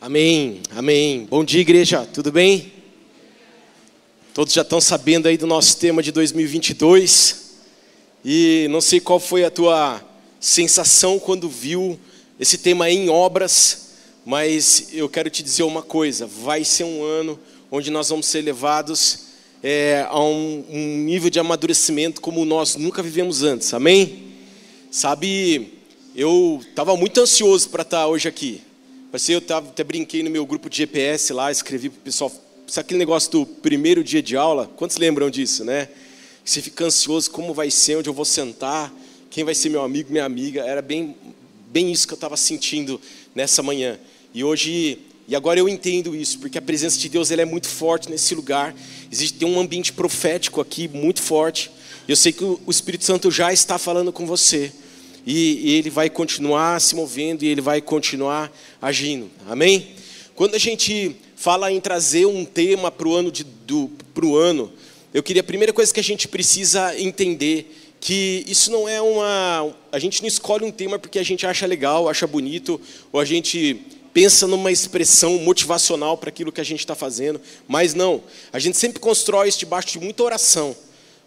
Amém, amém. Bom dia, igreja, tudo bem? Todos já estão sabendo aí do nosso tema de 2022 e não sei qual foi a tua sensação quando viu esse tema em obras, mas eu quero te dizer uma coisa: vai ser um ano onde nós vamos ser levados é, a um, um nível de amadurecimento como nós nunca vivemos antes, amém? Sabe, eu estava muito ansioso para estar hoje aqui. Passei, eu tava, até brinquei no meu grupo de GPS lá, escrevi para o pessoal. Sabe aquele negócio do primeiro dia de aula? Quantos lembram disso, né? Você fica ansioso, como vai ser, onde eu vou sentar, quem vai ser meu amigo, minha amiga. Era bem, bem isso que eu estava sentindo nessa manhã. E hoje, e agora eu entendo isso, porque a presença de Deus ela é muito forte nesse lugar. Existe tem um ambiente profético aqui muito forte. Eu sei que o Espírito Santo já está falando com você e, e ele vai continuar se movendo e ele vai continuar agindo. Amém? Quando a gente fala em trazer um tema para o ano, de, do, ano, eu queria a primeira coisa que a gente precisa entender que isso não é uma. A gente não escolhe um tema porque a gente acha legal, acha bonito, ou a gente pensa numa expressão motivacional para aquilo que a gente está fazendo, mas não. A gente sempre constrói isso debaixo de muita oração.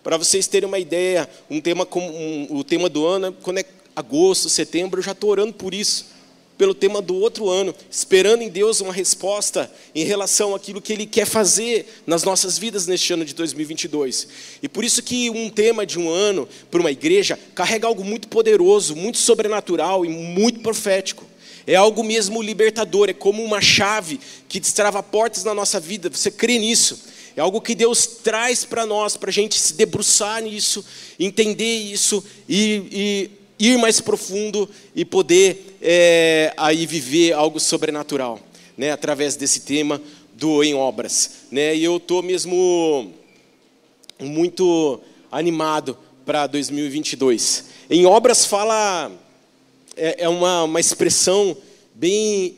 Para vocês terem uma ideia, um tema como um, o tema do ano, quando é agosto, setembro, eu já estou orando por isso, pelo tema do outro ano, esperando em Deus uma resposta em relação àquilo que Ele quer fazer nas nossas vidas neste ano de 2022. E por isso que um tema de um ano para uma igreja carrega algo muito poderoso, muito sobrenatural e muito profético. É algo mesmo libertador, é como uma chave que destrava portas na nossa vida. Você crê nisso? É algo que Deus traz para nós, para a gente se debruçar nisso, entender isso e, e ir mais profundo e poder é, aí viver algo sobrenatural, né, através desse tema do em obras, né? E eu tô mesmo muito animado para 2022. Em obras fala é, é uma, uma expressão bem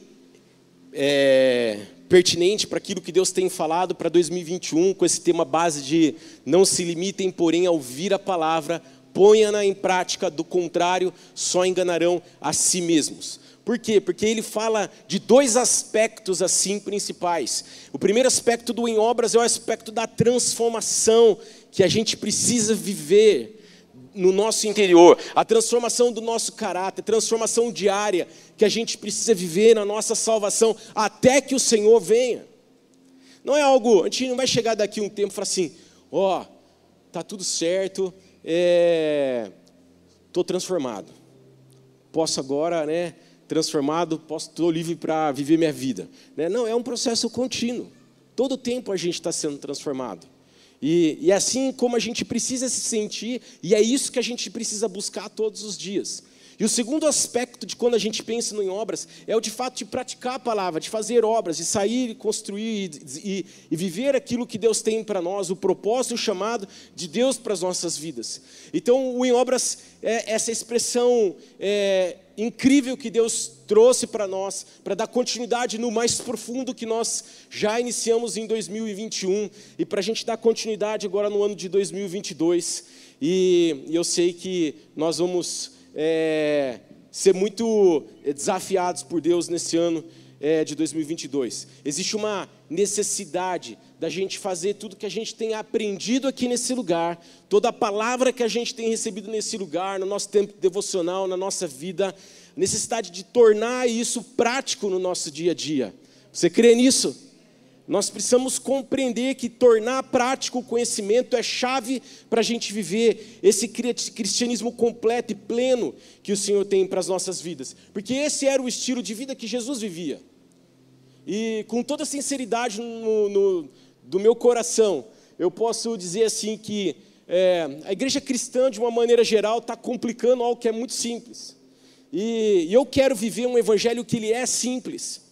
é, pertinente para aquilo que Deus tem falado para 2021, com esse tema base de não se limitem, porém, a ouvir a palavra, ponha-na em prática, do contrário, só enganarão a si mesmos. Por quê? Porque ele fala de dois aspectos assim principais. O primeiro aspecto do em obras é o aspecto da transformação que a gente precisa viver no nosso interior, a transformação do nosso caráter, transformação diária que a gente precisa viver na nossa salvação até que o Senhor venha. Não é algo, a gente não vai chegar daqui um tempo e falar assim, ó, oh, tá tudo certo, estou é, transformado. Posso agora, né, transformado, posso estou livre para viver minha vida. Né? Não, é um processo contínuo. Todo tempo a gente está sendo transformado. E, e assim como a gente precisa se sentir, e é isso que a gente precisa buscar todos os dias. E o segundo aspecto de quando a gente pensa em obras é o de fato de praticar a palavra, de fazer obras, de sair e construir e, e, e viver aquilo que Deus tem para nós, o propósito, o chamado de Deus para as nossas vidas. Então, o em obras é essa expressão é, incrível que Deus trouxe para nós, para dar continuidade no mais profundo que nós já iniciamos em 2021 e para a gente dar continuidade agora no ano de 2022. E eu sei que nós vamos é, ser muito desafiados por Deus nesse ano é, de 2022. Existe uma necessidade da gente fazer tudo que a gente tem aprendido aqui nesse lugar, toda a palavra que a gente tem recebido nesse lugar, no nosso tempo devocional, na nossa vida, necessidade de tornar isso prático no nosso dia a dia. Você crê nisso? Nós precisamos compreender que tornar prático o conhecimento é chave para a gente viver esse cristianismo completo e pleno que o Senhor tem para as nossas vidas. Porque esse era o estilo de vida que Jesus vivia. E com toda sinceridade no, no do meu coração, eu posso dizer assim que é, a igreja cristã, de uma maneira geral, está complicando algo que é muito simples. E, e eu quero viver um evangelho que ele é simples.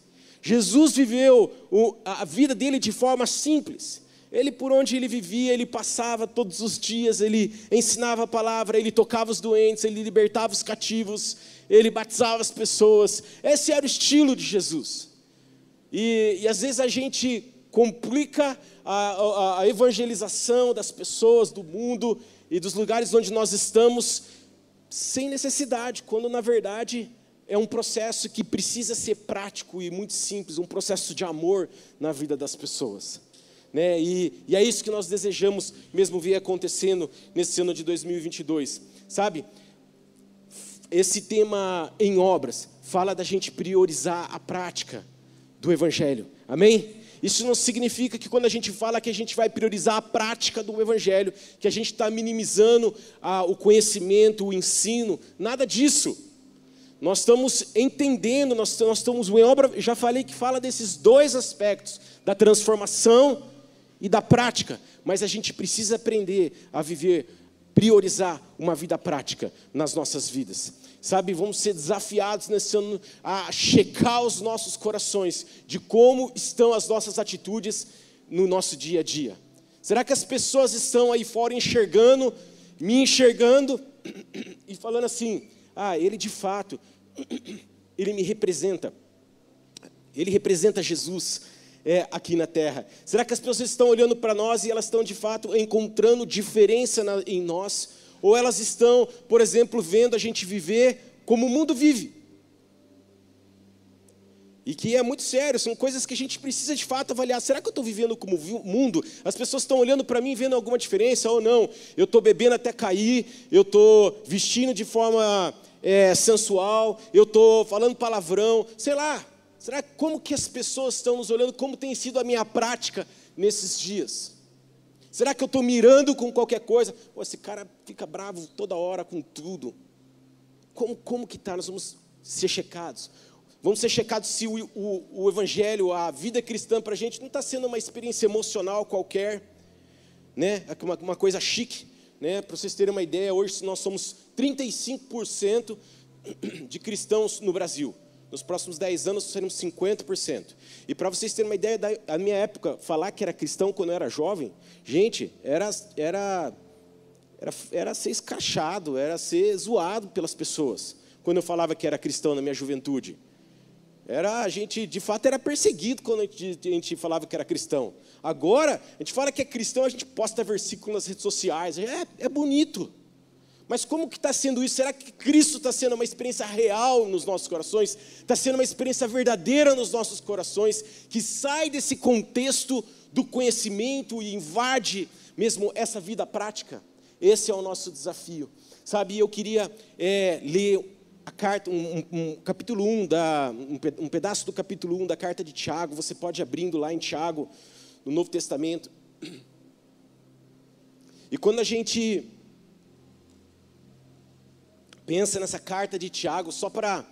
Jesus viveu a vida dele de forma simples. Ele, por onde ele vivia, ele passava todos os dias, ele ensinava a palavra, ele tocava os doentes, ele libertava os cativos, ele batizava as pessoas. Esse era o estilo de Jesus. E, e às vezes a gente complica a, a, a evangelização das pessoas, do mundo e dos lugares onde nós estamos, sem necessidade, quando na verdade é um processo que precisa ser prático e muito simples, um processo de amor na vida das pessoas. Né? E, e é isso que nós desejamos mesmo ver acontecendo nesse ano de 2022, sabe? Esse tema em obras fala da gente priorizar a prática do Evangelho, amém? Isso não significa que quando a gente fala que a gente vai priorizar a prática do Evangelho, que a gente está minimizando ah, o conhecimento, o ensino, nada disso. Nós estamos entendendo, nós, nós estamos em obra, já falei que fala desses dois aspectos, da transformação e da prática, mas a gente precisa aprender a viver, priorizar uma vida prática nas nossas vidas. Sabe, vamos ser desafiados nesse ano a checar os nossos corações de como estão as nossas atitudes no nosso dia a dia. Será que as pessoas estão aí fora enxergando, me enxergando e falando assim: "Ah, ele de fato ele me representa. Ele representa Jesus é, aqui na terra. Será que as pessoas estão olhando para nós e elas estão de fato encontrando diferença na, em nós? Ou elas estão, por exemplo, vendo a gente viver como o mundo vive. E que é muito sério, são coisas que a gente precisa de fato avaliar. Será que eu estou vivendo como o mundo? As pessoas estão olhando para mim vendo alguma diferença ou não? Eu estou bebendo até cair, eu estou vestindo de forma é, sensual, eu estou falando palavrão, sei lá. Será como que as pessoas estão nos olhando? Como tem sido a minha prática nesses dias? Será que eu estou mirando com qualquer coisa? Pô, esse cara fica bravo toda hora com tudo. Como, como que está? Nós vamos ser checados. Vamos ser checados se o, o, o Evangelho, a vida cristã para a gente não está sendo uma experiência emocional qualquer, né? É uma, uma coisa chique. Né? Para vocês terem uma ideia, hoje nós somos 35% de cristãos no Brasil. Nos próximos 10 anos seremos 50%. E para vocês terem uma ideia da minha época, falar que era cristão quando eu era jovem, gente, era, era, era, era ser escrachado, era ser zoado pelas pessoas. Quando eu falava que era cristão na minha juventude. Era, a gente, de fato, era perseguido quando a gente, a gente, falava que era cristão. Agora, a gente fala que é cristão, a gente posta versículos nas redes sociais. É, é bonito. Mas como que está sendo isso? Será que Cristo está sendo uma experiência real nos nossos corações? Está sendo uma experiência verdadeira nos nossos corações, que sai desse contexto do conhecimento e invade mesmo essa vida prática? Esse é o nosso desafio. Sabe, eu queria é, ler carta, um, um, capítulo 1, da, um, pedaço do capítulo 1 da carta de Tiago, você pode abrindo lá em Tiago, no Novo Testamento. E quando a gente pensa nessa carta de Tiago, só para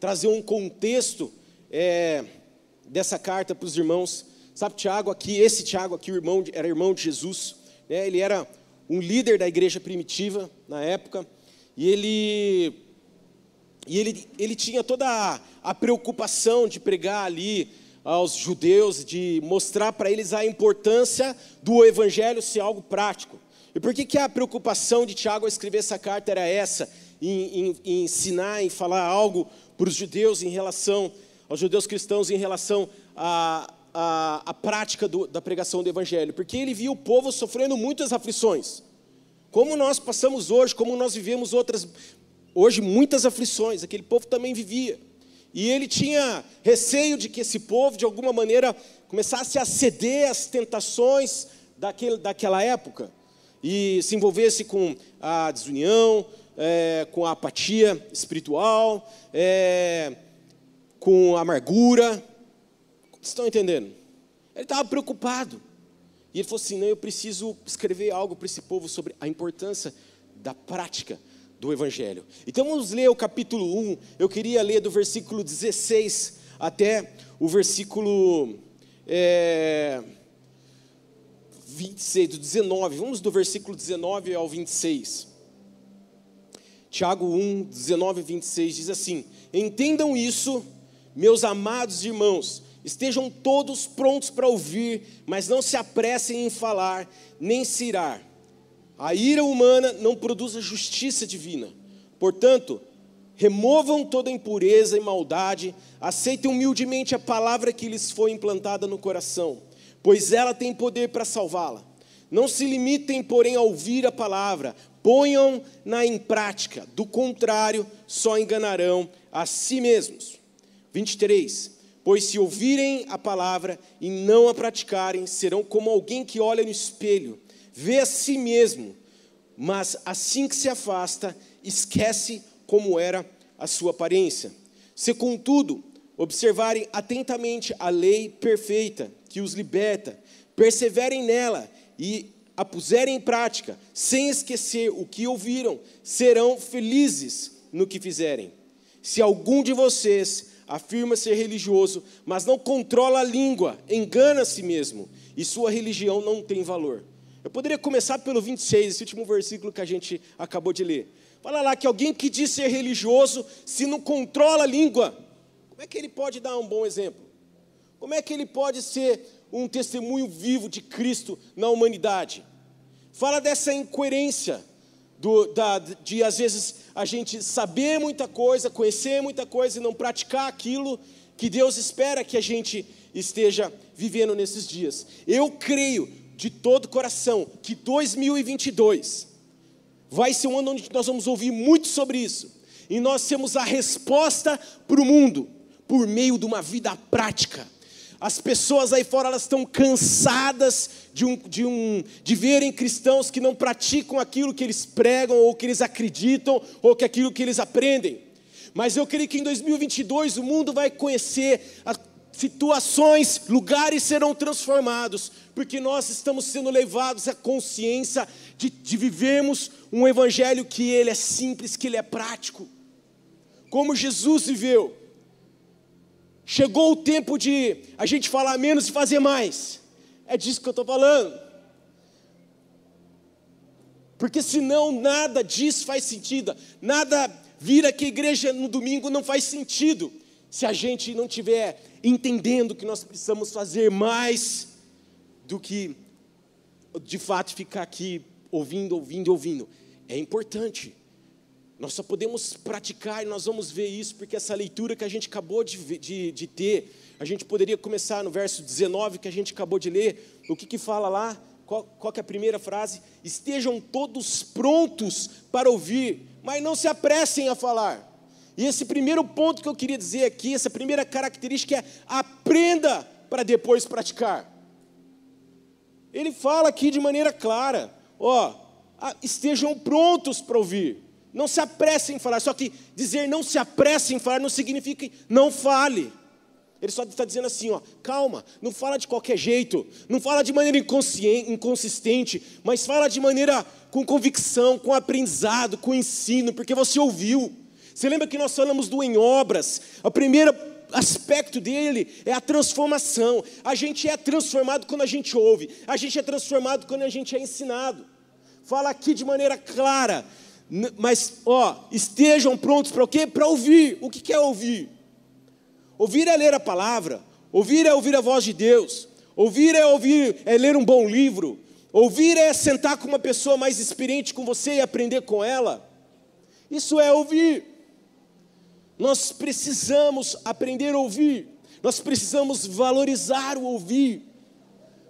trazer um contexto é, dessa carta para os irmãos. Sabe, Tiago aqui, esse Tiago aqui, o irmão, era irmão de Jesus, né? ele era um líder da igreja primitiva na época, e ele, e ele, ele tinha toda a, a preocupação de pregar ali aos judeus, de mostrar para eles a importância do evangelho ser algo prático. E por que, que a preocupação de Tiago ao escrever essa carta era essa? em, em, em ensinar, em falar algo para os judeus em relação, aos judeus cristãos em relação à a, prática do, da pregação do Evangelho, porque ele via o povo sofrendo muitas aflições. Como nós passamos hoje, como nós vivemos outras, hoje muitas aflições, aquele povo também vivia. E ele tinha receio de que esse povo, de alguma maneira, começasse a ceder às tentações daquele, daquela época e se envolvesse com a desunião, é, com a apatia espiritual, é, com a amargura. Vocês estão entendendo? Ele estava preocupado. E ele falou assim: não, eu preciso escrever algo para esse povo sobre a importância da prática do Evangelho. Então vamos ler o capítulo 1. Eu queria ler do versículo 16 até o versículo é, 26, do 19. Vamos do versículo 19 ao 26. Tiago 1, 19 e 26 diz assim: Entendam isso, meus amados irmãos, estejam todos prontos para ouvir, mas não se apressem em falar, nem se irar. A ira humana não produz a justiça divina. Portanto, removam toda impureza e maldade, aceitem humildemente a palavra que lhes foi implantada no coração, pois ela tem poder para salvá-la. Não se limitem, porém, a ouvir a palavra, ponham-na em prática, do contrário, só enganarão a si mesmos. 23. Pois se ouvirem a palavra e não a praticarem, serão como alguém que olha no espelho, vê a si mesmo, mas assim que se afasta, esquece como era a sua aparência. Se, contudo, observarem atentamente a lei perfeita que os liberta, perseverem nela e a puserem em prática, sem esquecer o que ouviram, serão felizes no que fizerem. Se algum de vocês afirma ser religioso, mas não controla a língua, engana a si mesmo, e sua religião não tem valor. Eu poderia começar pelo 26, esse último versículo que a gente acabou de ler. Fala lá que alguém que diz ser religioso, se não controla a língua, como é que ele pode dar um bom exemplo? Como é que ele pode ser um testemunho vivo de Cristo na humanidade? Fala dessa incoerência do, da, de às vezes a gente saber muita coisa, conhecer muita coisa e não praticar aquilo que Deus espera que a gente esteja vivendo nesses dias. Eu creio de todo coração que 2022 vai ser um ano onde nós vamos ouvir muito sobre isso. E nós temos a resposta para o mundo por meio de uma vida prática. As pessoas aí fora elas estão cansadas de, um, de, um, de verem cristãos que não praticam aquilo que eles pregam, ou que eles acreditam, ou que aquilo que eles aprendem. Mas eu creio que em 2022 o mundo vai conhecer situações, lugares serão transformados, porque nós estamos sendo levados à consciência de, de vivermos um evangelho que ele é simples, que ele é prático. Como Jesus viveu. Chegou o tempo de a gente falar menos e fazer mais. É disso que eu estou falando. Porque senão nada disso faz sentido. Nada vir aqui à igreja no domingo não faz sentido. Se a gente não tiver entendendo que nós precisamos fazer mais do que de fato ficar aqui ouvindo, ouvindo, ouvindo. É importante. Nós só podemos praticar e nós vamos ver isso, porque essa leitura que a gente acabou de, de, de ter, a gente poderia começar no verso 19 que a gente acabou de ler, o que, que fala lá? Qual, qual é a primeira frase? Estejam todos prontos para ouvir, mas não se apressem a falar. E esse primeiro ponto que eu queria dizer aqui, essa primeira característica é aprenda para depois praticar. Ele fala aqui de maneira clara, ó, estejam prontos para ouvir. Não se apressem em falar. Só que dizer não se apressem em falar não significa não fale. Ele só está dizendo assim, ó, calma, não fala de qualquer jeito, não fala de maneira inconsistente, mas fala de maneira com convicção, com aprendizado, com ensino, porque você ouviu. Você lembra que nós falamos do em obras? O primeiro aspecto dele é a transformação. A gente é transformado quando a gente ouve, a gente é transformado quando a gente é ensinado. Fala aqui de maneira clara mas, ó, estejam prontos para o quê? Para ouvir. O que é ouvir? Ouvir é ler a palavra. Ouvir é ouvir a voz de Deus. Ouvir é ouvir, é ler um bom livro. Ouvir é sentar com uma pessoa mais experiente com você e aprender com ela. Isso é ouvir. Nós precisamos aprender a ouvir. Nós precisamos valorizar o ouvir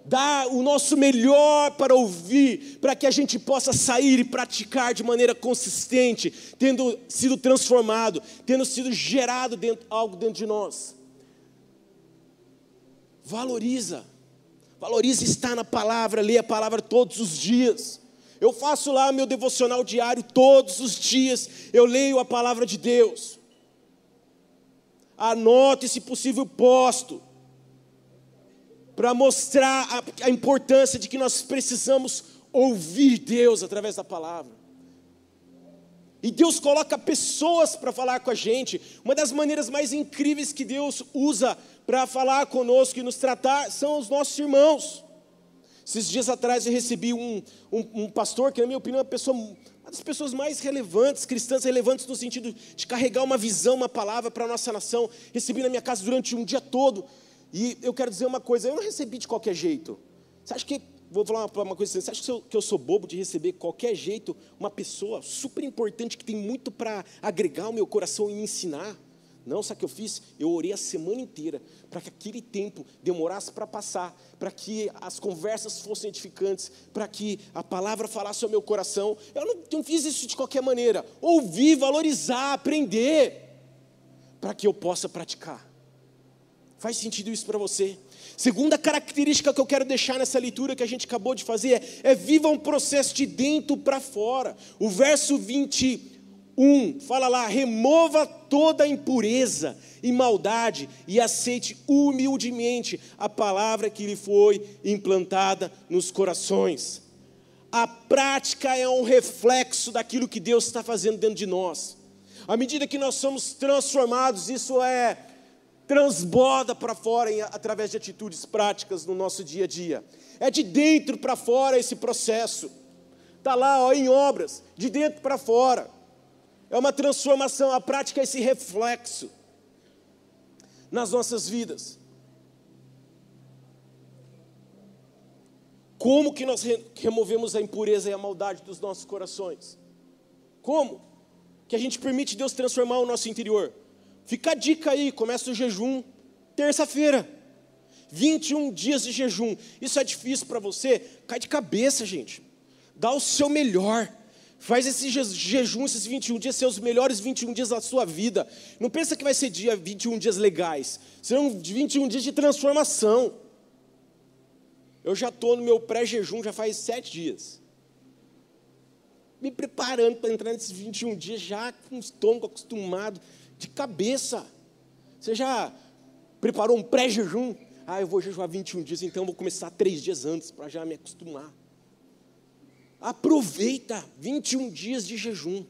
dar o nosso melhor para ouvir, para que a gente possa sair e praticar de maneira consistente, tendo sido transformado, tendo sido gerado dentro, algo dentro de nós. Valoriza, valoriza estar na palavra, lê a palavra todos os dias. Eu faço lá meu devocional diário todos os dias, eu leio a palavra de Deus. Anote, se possível, posto para mostrar a, a importância de que nós precisamos ouvir Deus através da palavra. E Deus coloca pessoas para falar com a gente. Uma das maneiras mais incríveis que Deus usa para falar conosco e nos tratar são os nossos irmãos. Esses dias atrás eu recebi um, um, um pastor que, na minha opinião, é uma, pessoa, uma das pessoas mais relevantes, cristãs relevantes no sentido de carregar uma visão, uma palavra para a nossa nação. Recebi na minha casa durante um dia todo. E eu quero dizer uma coisa, eu não recebi de qualquer jeito. Você acha que, vou falar uma, coisa assim, você acha que eu, que eu sou bobo de receber de qualquer jeito uma pessoa super importante que tem muito para agregar ao meu coração e me ensinar? Não, sabe o que eu fiz? Eu orei a semana inteira para que aquele tempo demorasse para passar, para que as conversas fossem edificantes, para que a palavra falasse ao meu coração. Eu não, não fiz isso de qualquer maneira. Ouvir, valorizar, aprender, para que eu possa praticar. Faz sentido isso para você? Segunda característica que eu quero deixar nessa leitura que a gente acabou de fazer é, é viva um processo de dentro para fora. O verso 20 1, fala lá, remova toda impureza e maldade e aceite humildemente a palavra que lhe foi implantada nos corações. A prática é um reflexo daquilo que Deus está fazendo dentro de nós. À medida que nós somos transformados, isso é transborda para fora através de atitudes práticas no nosso dia a dia. É de dentro para fora esse processo. Está lá ó, em obras, de dentro para fora. É uma transformação, a prática é esse reflexo nas nossas vidas. Como que nós removemos a impureza e a maldade dos nossos corações? Como? Que a gente permite Deus transformar o nosso interior. Fica a dica aí, começa o jejum terça-feira. 21 dias de jejum. Isso é difícil para você? Cai de cabeça, gente. Dá o seu melhor. Faz esse jejum, esses 21 dias, ser os melhores 21 dias da sua vida. Não pensa que vai ser dia 21 dias legais. Serão 21 dias de transformação. Eu já estou no meu pré-jejum, já faz sete dias. Me preparando para entrar nesses 21 dias, já com o estômago acostumado, de cabeça. Você já preparou um pré-jejum? Ah, eu vou jejuar 21 dias, então eu vou começar três dias antes, para já me acostumar. Aproveita 21 dias de jejum.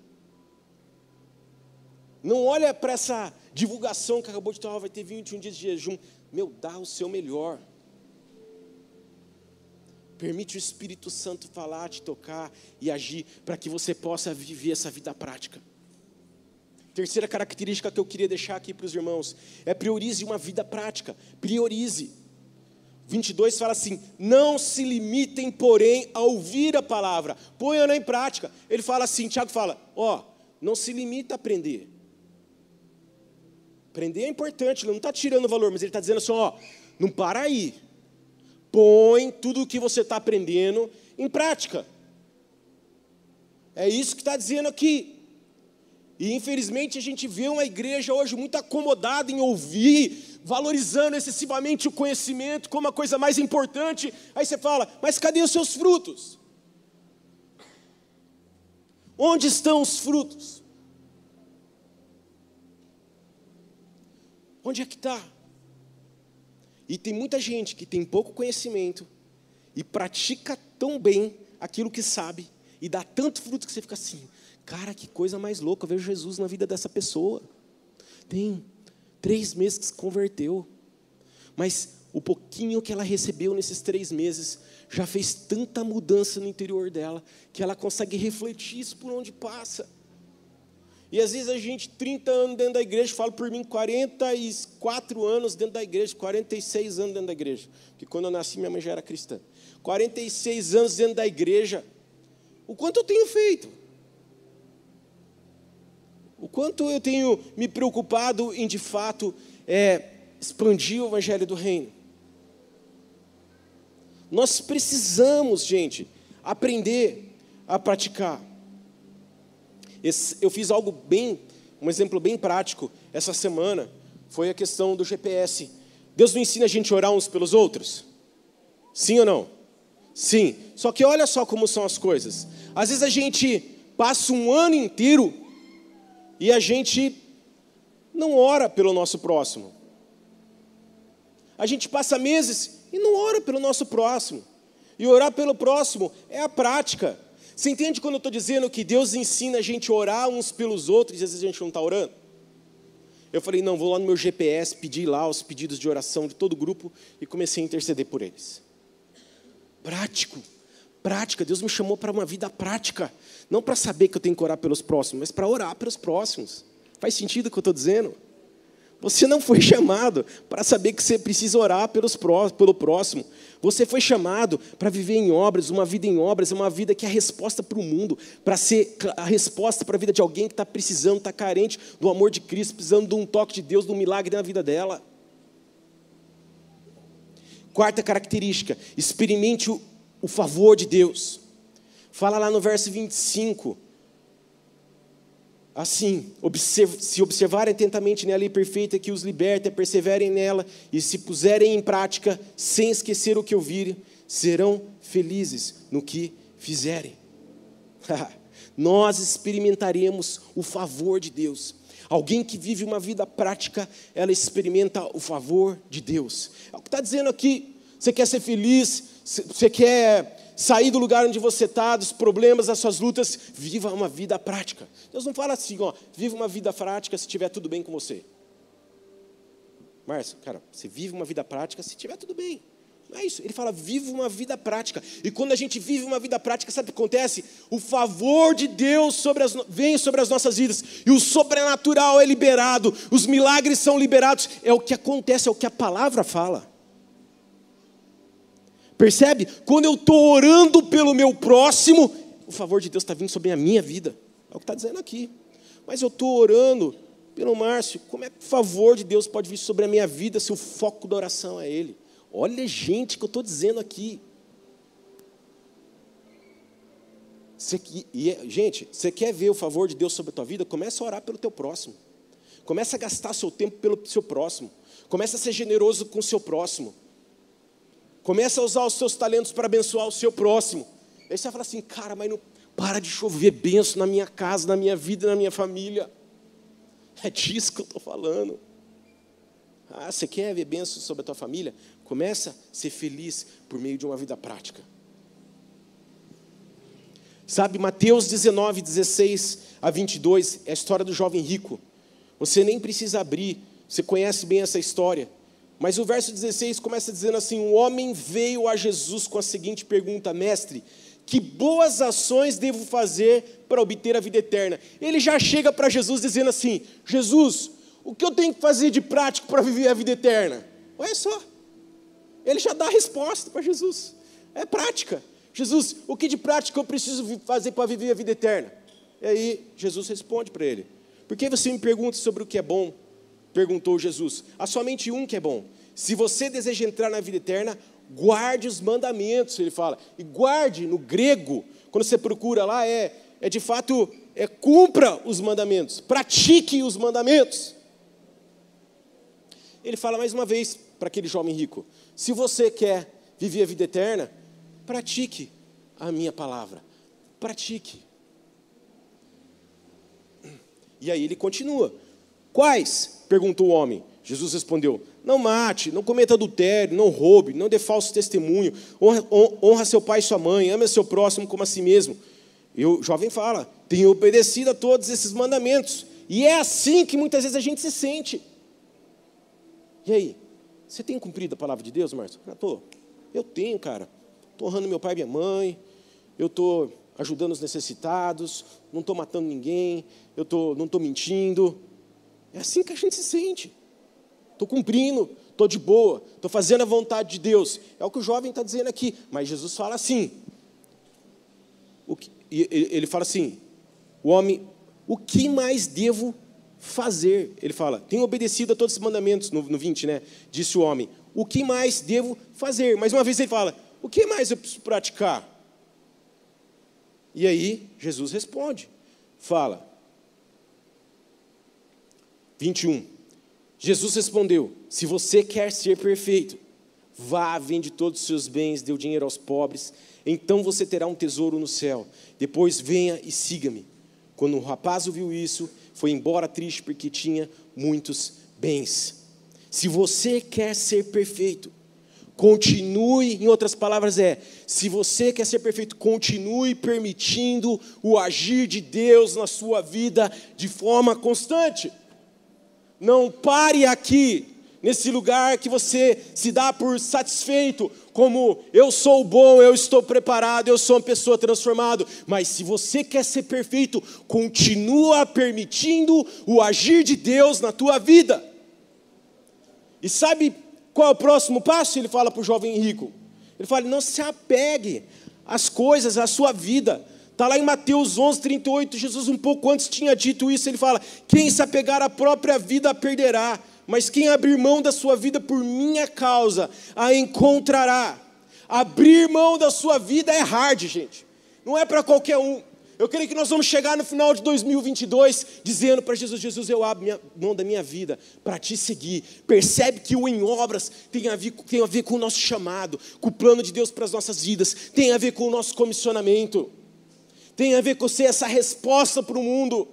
Não olha para essa divulgação que acabou de ter, vai ter 21 dias de jejum. Meu, dá o seu melhor. Permite o Espírito Santo falar, te tocar e agir para que você possa viver essa vida prática. Terceira característica que eu queria deixar aqui para os irmãos é priorize uma vida prática. Priorize. 22 fala assim: não se limitem, porém, a ouvir a palavra, ponham-na em prática. Ele fala assim: Tiago fala, ó, não se limita a aprender. Aprender é importante, ele não está tirando valor, mas ele está dizendo assim: ó, não para aí. Põe tudo o que você está aprendendo em prática. É isso que está dizendo aqui. E infelizmente a gente vê uma igreja hoje muito acomodada em ouvir, valorizando excessivamente o conhecimento como a coisa mais importante. Aí você fala, mas cadê os seus frutos? Onde estão os frutos? Onde é que está? E tem muita gente que tem pouco conhecimento e pratica tão bem aquilo que sabe e dá tanto fruto que você fica assim, Cara, que coisa mais louca, eu vejo Jesus na vida dessa pessoa. Tem três meses que se converteu, mas o pouquinho que ela recebeu nesses três meses já fez tanta mudança no interior dela que ela consegue refletir isso por onde passa. E às vezes a gente, 30 anos dentro da igreja, falo por mim, 44 anos dentro da igreja, 46 anos dentro da igreja. Porque quando eu nasci, minha mãe já era cristã. 46 anos dentro da igreja. O quanto eu tenho feito? O quanto eu tenho me preocupado em, de fato, é, expandir o evangelho do reino. Nós precisamos, gente, aprender a praticar. Esse, eu fiz algo bem, um exemplo bem prático essa semana, foi a questão do GPS. Deus não ensina a gente a orar uns pelos outros? Sim ou não? Sim. Só que olha só como são as coisas. Às vezes a gente passa um ano inteiro e a gente não ora pelo nosso próximo. A gente passa meses e não ora pelo nosso próximo. E orar pelo próximo é a prática. Você entende quando eu estou dizendo que Deus ensina a gente a orar uns pelos outros e às vezes a gente não está orando? Eu falei, não, vou lá no meu GPS, pedir lá os pedidos de oração de todo o grupo e comecei a interceder por eles. Prático, prática. Deus me chamou para uma vida prática. Não para saber que eu tenho que orar pelos próximos, mas para orar pelos próximos. Faz sentido o que eu estou dizendo? Você não foi chamado para saber que você precisa orar pelos pró pelo próximo. Você foi chamado para viver em obras, uma vida em obras, é uma vida que é a resposta para o mundo, para ser a resposta para a vida de alguém que está precisando, está carente do amor de Cristo, precisando de um toque de Deus, de um milagre na vida dela. Quarta característica, experimente o, o favor de Deus. Fala lá no verso 25. Assim, se observarem atentamente nela lei perfeita que os liberta, perseverem nela e se puserem em prática, sem esquecer o que ouvirem, serão felizes no que fizerem. Nós experimentaremos o favor de Deus. Alguém que vive uma vida prática, ela experimenta o favor de Deus. É o que está dizendo aqui. Você quer ser feliz, você quer sair do lugar onde você está, dos problemas, das suas lutas, viva uma vida prática. Deus não fala assim, ó, viva uma vida prática se tiver tudo bem com você. Márcio, cara, você vive uma vida prática se tiver tudo bem. Não é isso. Ele fala, viva uma vida prática. E quando a gente vive uma vida prática, sabe o que acontece? O favor de Deus sobre as, vem sobre as nossas vidas. E o sobrenatural é liberado. Os milagres são liberados. É o que acontece, é o que a palavra fala. Percebe? Quando eu estou orando pelo meu próximo, o favor de Deus está vindo sobre a minha vida. É o que está dizendo aqui. Mas eu estou orando pelo Márcio. Como é que o favor de Deus pode vir sobre a minha vida se o foco da oração é Ele? Olha, gente, que eu estou dizendo aqui. Você, e, é, gente, você quer ver o favor de Deus sobre a tua vida? Começa a orar pelo teu próximo. Começa a gastar seu tempo pelo seu próximo. Começa a ser generoso com o seu próximo. Começa a usar os seus talentos para abençoar o seu próximo. Aí você vai falar assim, cara, mas não para de chover benção na minha casa, na minha vida, na minha família. É disso que eu estou falando. Ah, você quer ver bênção sobre a tua família? Começa a ser feliz por meio de uma vida prática. Sabe, Mateus 19, 16 a 22, é a história do jovem rico. Você nem precisa abrir, você conhece bem essa história. Mas o verso 16 começa dizendo assim: Um homem veio a Jesus com a seguinte pergunta: Mestre, que boas ações devo fazer para obter a vida eterna? Ele já chega para Jesus dizendo assim: Jesus, o que eu tenho que fazer de prático para viver a vida eterna? Olha só, ele já dá a resposta para Jesus: é prática. Jesus, o que de prática eu preciso fazer para viver a vida eterna? E aí Jesus responde para ele: Por que você me pergunta sobre o que é bom? Perguntou Jesus. Há somente um que é bom. Se você deseja entrar na vida eterna, guarde os mandamentos, ele fala. E guarde no grego, quando você procura lá, é, é de fato, é cumpra os mandamentos, pratique os mandamentos. Ele fala mais uma vez para aquele jovem rico: se você quer viver a vida eterna, pratique a minha palavra. Pratique. E aí ele continua: Quais? Perguntou o homem. Jesus respondeu: Não mate, não cometa adultério, não roube, não dê falso testemunho, honra, honra seu pai e sua mãe, ame seu próximo como a si mesmo. E o jovem fala: Tenho obedecido a todos esses mandamentos. E é assim que muitas vezes a gente se sente. E aí? Você tem cumprido a palavra de Deus, Márcio? Tô. eu tenho, cara. Estou honrando meu pai e minha mãe. Eu estou ajudando os necessitados. Não estou matando ninguém. Eu tô, não estou mentindo. É assim que a gente se sente. Estou cumprindo, estou de boa, estou fazendo a vontade de Deus. É o que o jovem está dizendo aqui. Mas Jesus fala assim. Que, ele fala assim: o homem, o que mais devo fazer? Ele fala: tenho obedecido a todos os mandamentos, no, no 20, né? Disse o homem: o que mais devo fazer? Mais uma vez ele fala: o que mais eu preciso praticar? E aí Jesus responde: fala, 21. Jesus respondeu: Se você quer ser perfeito, vá, vende todos os seus bens, dê o dinheiro aos pobres, então você terá um tesouro no céu. Depois venha e siga-me. Quando o rapaz ouviu isso, foi embora triste porque tinha muitos bens. Se você quer ser perfeito, continue, em outras palavras, é: se você quer ser perfeito, continue permitindo o agir de Deus na sua vida de forma constante. Não pare aqui, nesse lugar que você se dá por satisfeito, como eu sou bom, eu estou preparado, eu sou uma pessoa transformada. Mas se você quer ser perfeito, continua permitindo o agir de Deus na tua vida. E sabe qual é o próximo passo? Ele fala para o jovem rico. Ele fala: não se apegue às coisas, à sua vida. Está lá em Mateus 11, 38, Jesus um pouco antes tinha dito isso, ele fala, quem se apegar à própria vida a perderá, mas quem abrir mão da sua vida por minha causa, a encontrará. Abrir mão da sua vida é hard, gente, não é para qualquer um. Eu creio que nós vamos chegar no final de 2022 dizendo para Jesus: Jesus, eu abro minha, mão da minha vida para te seguir. Percebe que o em obras tem a, ver, tem a ver com o nosso chamado, com o plano de Deus para as nossas vidas, tem a ver com o nosso comissionamento, tem a ver com ser essa resposta para o mundo.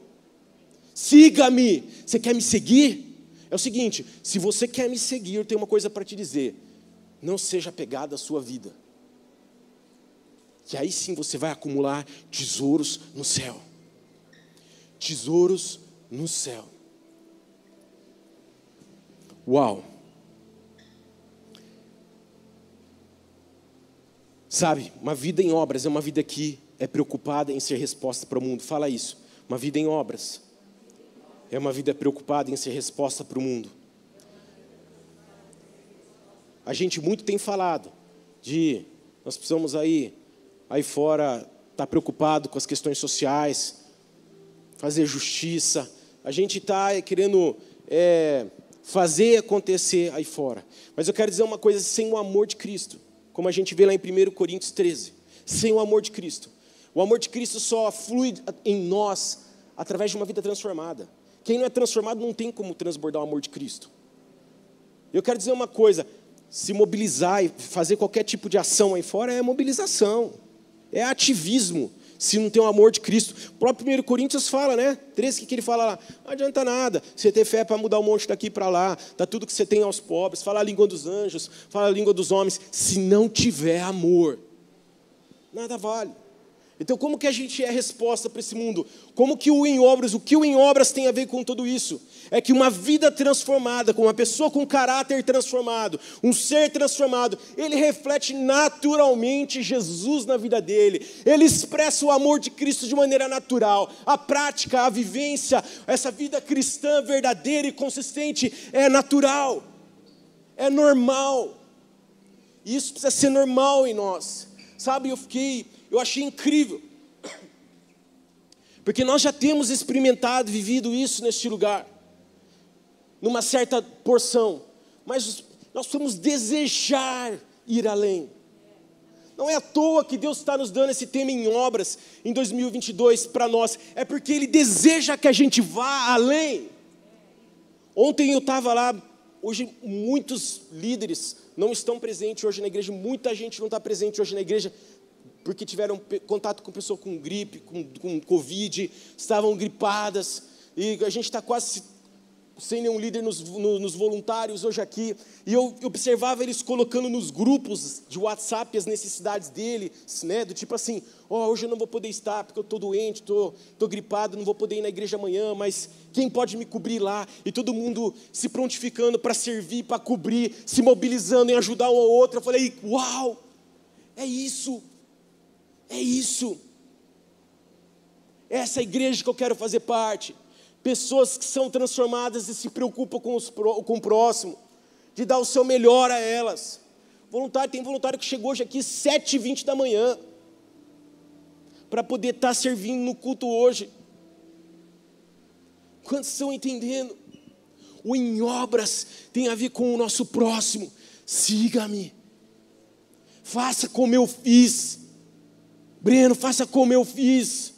Siga-me. Você quer me seguir? É o seguinte: se você quer me seguir, eu tenho uma coisa para te dizer. Não seja apegado à sua vida que aí sim você vai acumular tesouros no céu. Tesouros no céu. Uau! Sabe, uma vida em obras é uma vida que é preocupada em ser resposta para o mundo. Fala isso. Uma vida em obras é uma vida preocupada em ser resposta para o mundo. A gente muito tem falado de nós precisamos aí aí fora está preocupado com as questões sociais, fazer justiça. A gente está querendo é, fazer acontecer aí fora. Mas eu quero dizer uma coisa: sem o amor de Cristo, como a gente vê lá em 1 Coríntios 13, sem o amor de Cristo. O amor de Cristo só flui em nós através de uma vida transformada. Quem não é transformado não tem como transbordar o amor de Cristo. Eu quero dizer uma coisa: se mobilizar e fazer qualquer tipo de ação aí fora é mobilização. É ativismo, se não tem o amor de Cristo. O próprio 1 Coríntios fala, né? 13, que ele fala lá? Não adianta nada você ter fé para mudar um monte daqui para lá, dar tudo que você tem aos pobres, falar a língua dos anjos, falar a língua dos homens. Se não tiver amor, nada vale. Então, como que a gente é a resposta para esse mundo? Como que o em obras, o que o em obras tem a ver com tudo isso? É que uma vida transformada, com uma pessoa com caráter transformado, um ser transformado, ele reflete naturalmente Jesus na vida dele. Ele expressa o amor de Cristo de maneira natural. A prática, a vivência, essa vida cristã verdadeira e consistente é natural. É normal. Isso precisa ser normal em nós. Sabe, eu fiquei eu achei incrível. Porque nós já temos experimentado, vivido isso neste lugar, numa certa porção, mas nós vamos desejar ir além. Não é à toa que Deus está nos dando esse tema em obras em 2022 para nós, é porque Ele deseja que a gente vá além. Ontem eu estava lá, hoje muitos líderes não estão presentes hoje na igreja, muita gente não está presente hoje na igreja, porque tiveram contato com pessoa com gripe, com, com Covid, estavam gripadas, e a gente está quase sem nenhum líder nos, nos, voluntários hoje aqui, e eu observava eles colocando nos grupos de WhatsApp as necessidades deles, né, do tipo assim, ó, oh, hoje eu não vou poder estar porque eu estou doente, estou tô, tô gripado, não vou poder ir na igreja amanhã, mas quem pode me cobrir lá? E todo mundo se prontificando para servir, para cobrir, se mobilizando em ajudar um ao outro. Eu falei, uau, é isso, é isso. Essa é a igreja que eu quero fazer parte. Pessoas que são transformadas e se preocupam com, os, com o próximo, de dar o seu melhor a elas. Voluntário, tem voluntário que chegou hoje aqui 7h20 da manhã, para poder estar tá servindo no culto hoje. Quantos estão entendendo? O em obras tem a ver com o nosso próximo. Siga-me. Faça como eu fiz. Breno, faça como eu fiz.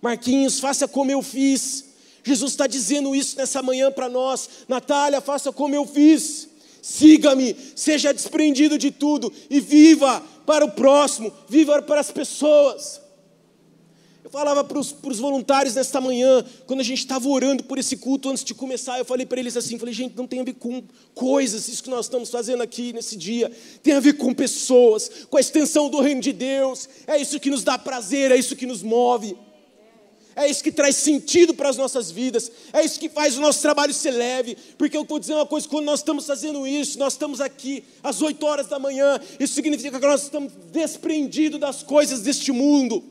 Marquinhos, faça como eu fiz. Jesus está dizendo isso nessa manhã para nós. Natália, faça como eu fiz. Siga-me, seja desprendido de tudo e viva para o próximo, viva para as pessoas. Eu falava para os voluntários nesta manhã, quando a gente estava orando por esse culto antes de começar, eu falei para eles assim: falei, gente, não tem a ver com coisas, isso que nós estamos fazendo aqui nesse dia, tem a ver com pessoas, com a extensão do reino de Deus, é isso que nos dá prazer, é isso que nos move. É isso que traz sentido para as nossas vidas, é isso que faz o nosso trabalho ser leve, porque eu estou dizendo uma coisa: quando nós estamos fazendo isso, nós estamos aqui às 8 horas da manhã, isso significa que nós estamos desprendidos das coisas deste mundo.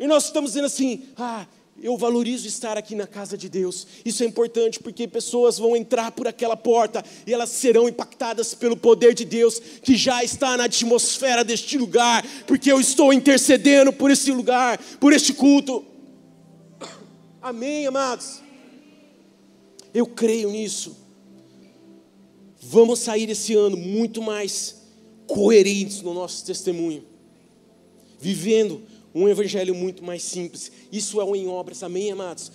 E nós estamos dizendo assim: ah, eu valorizo estar aqui na casa de Deus. Isso é importante porque pessoas vão entrar por aquela porta e elas serão impactadas pelo poder de Deus que já está na atmosfera deste lugar, porque eu estou intercedendo por esse lugar, por este culto. Amém, amados? Eu creio nisso. Vamos sair esse ano muito mais coerentes no nosso testemunho, vivendo um evangelho muito mais simples. Isso é o em obras, amém, amados?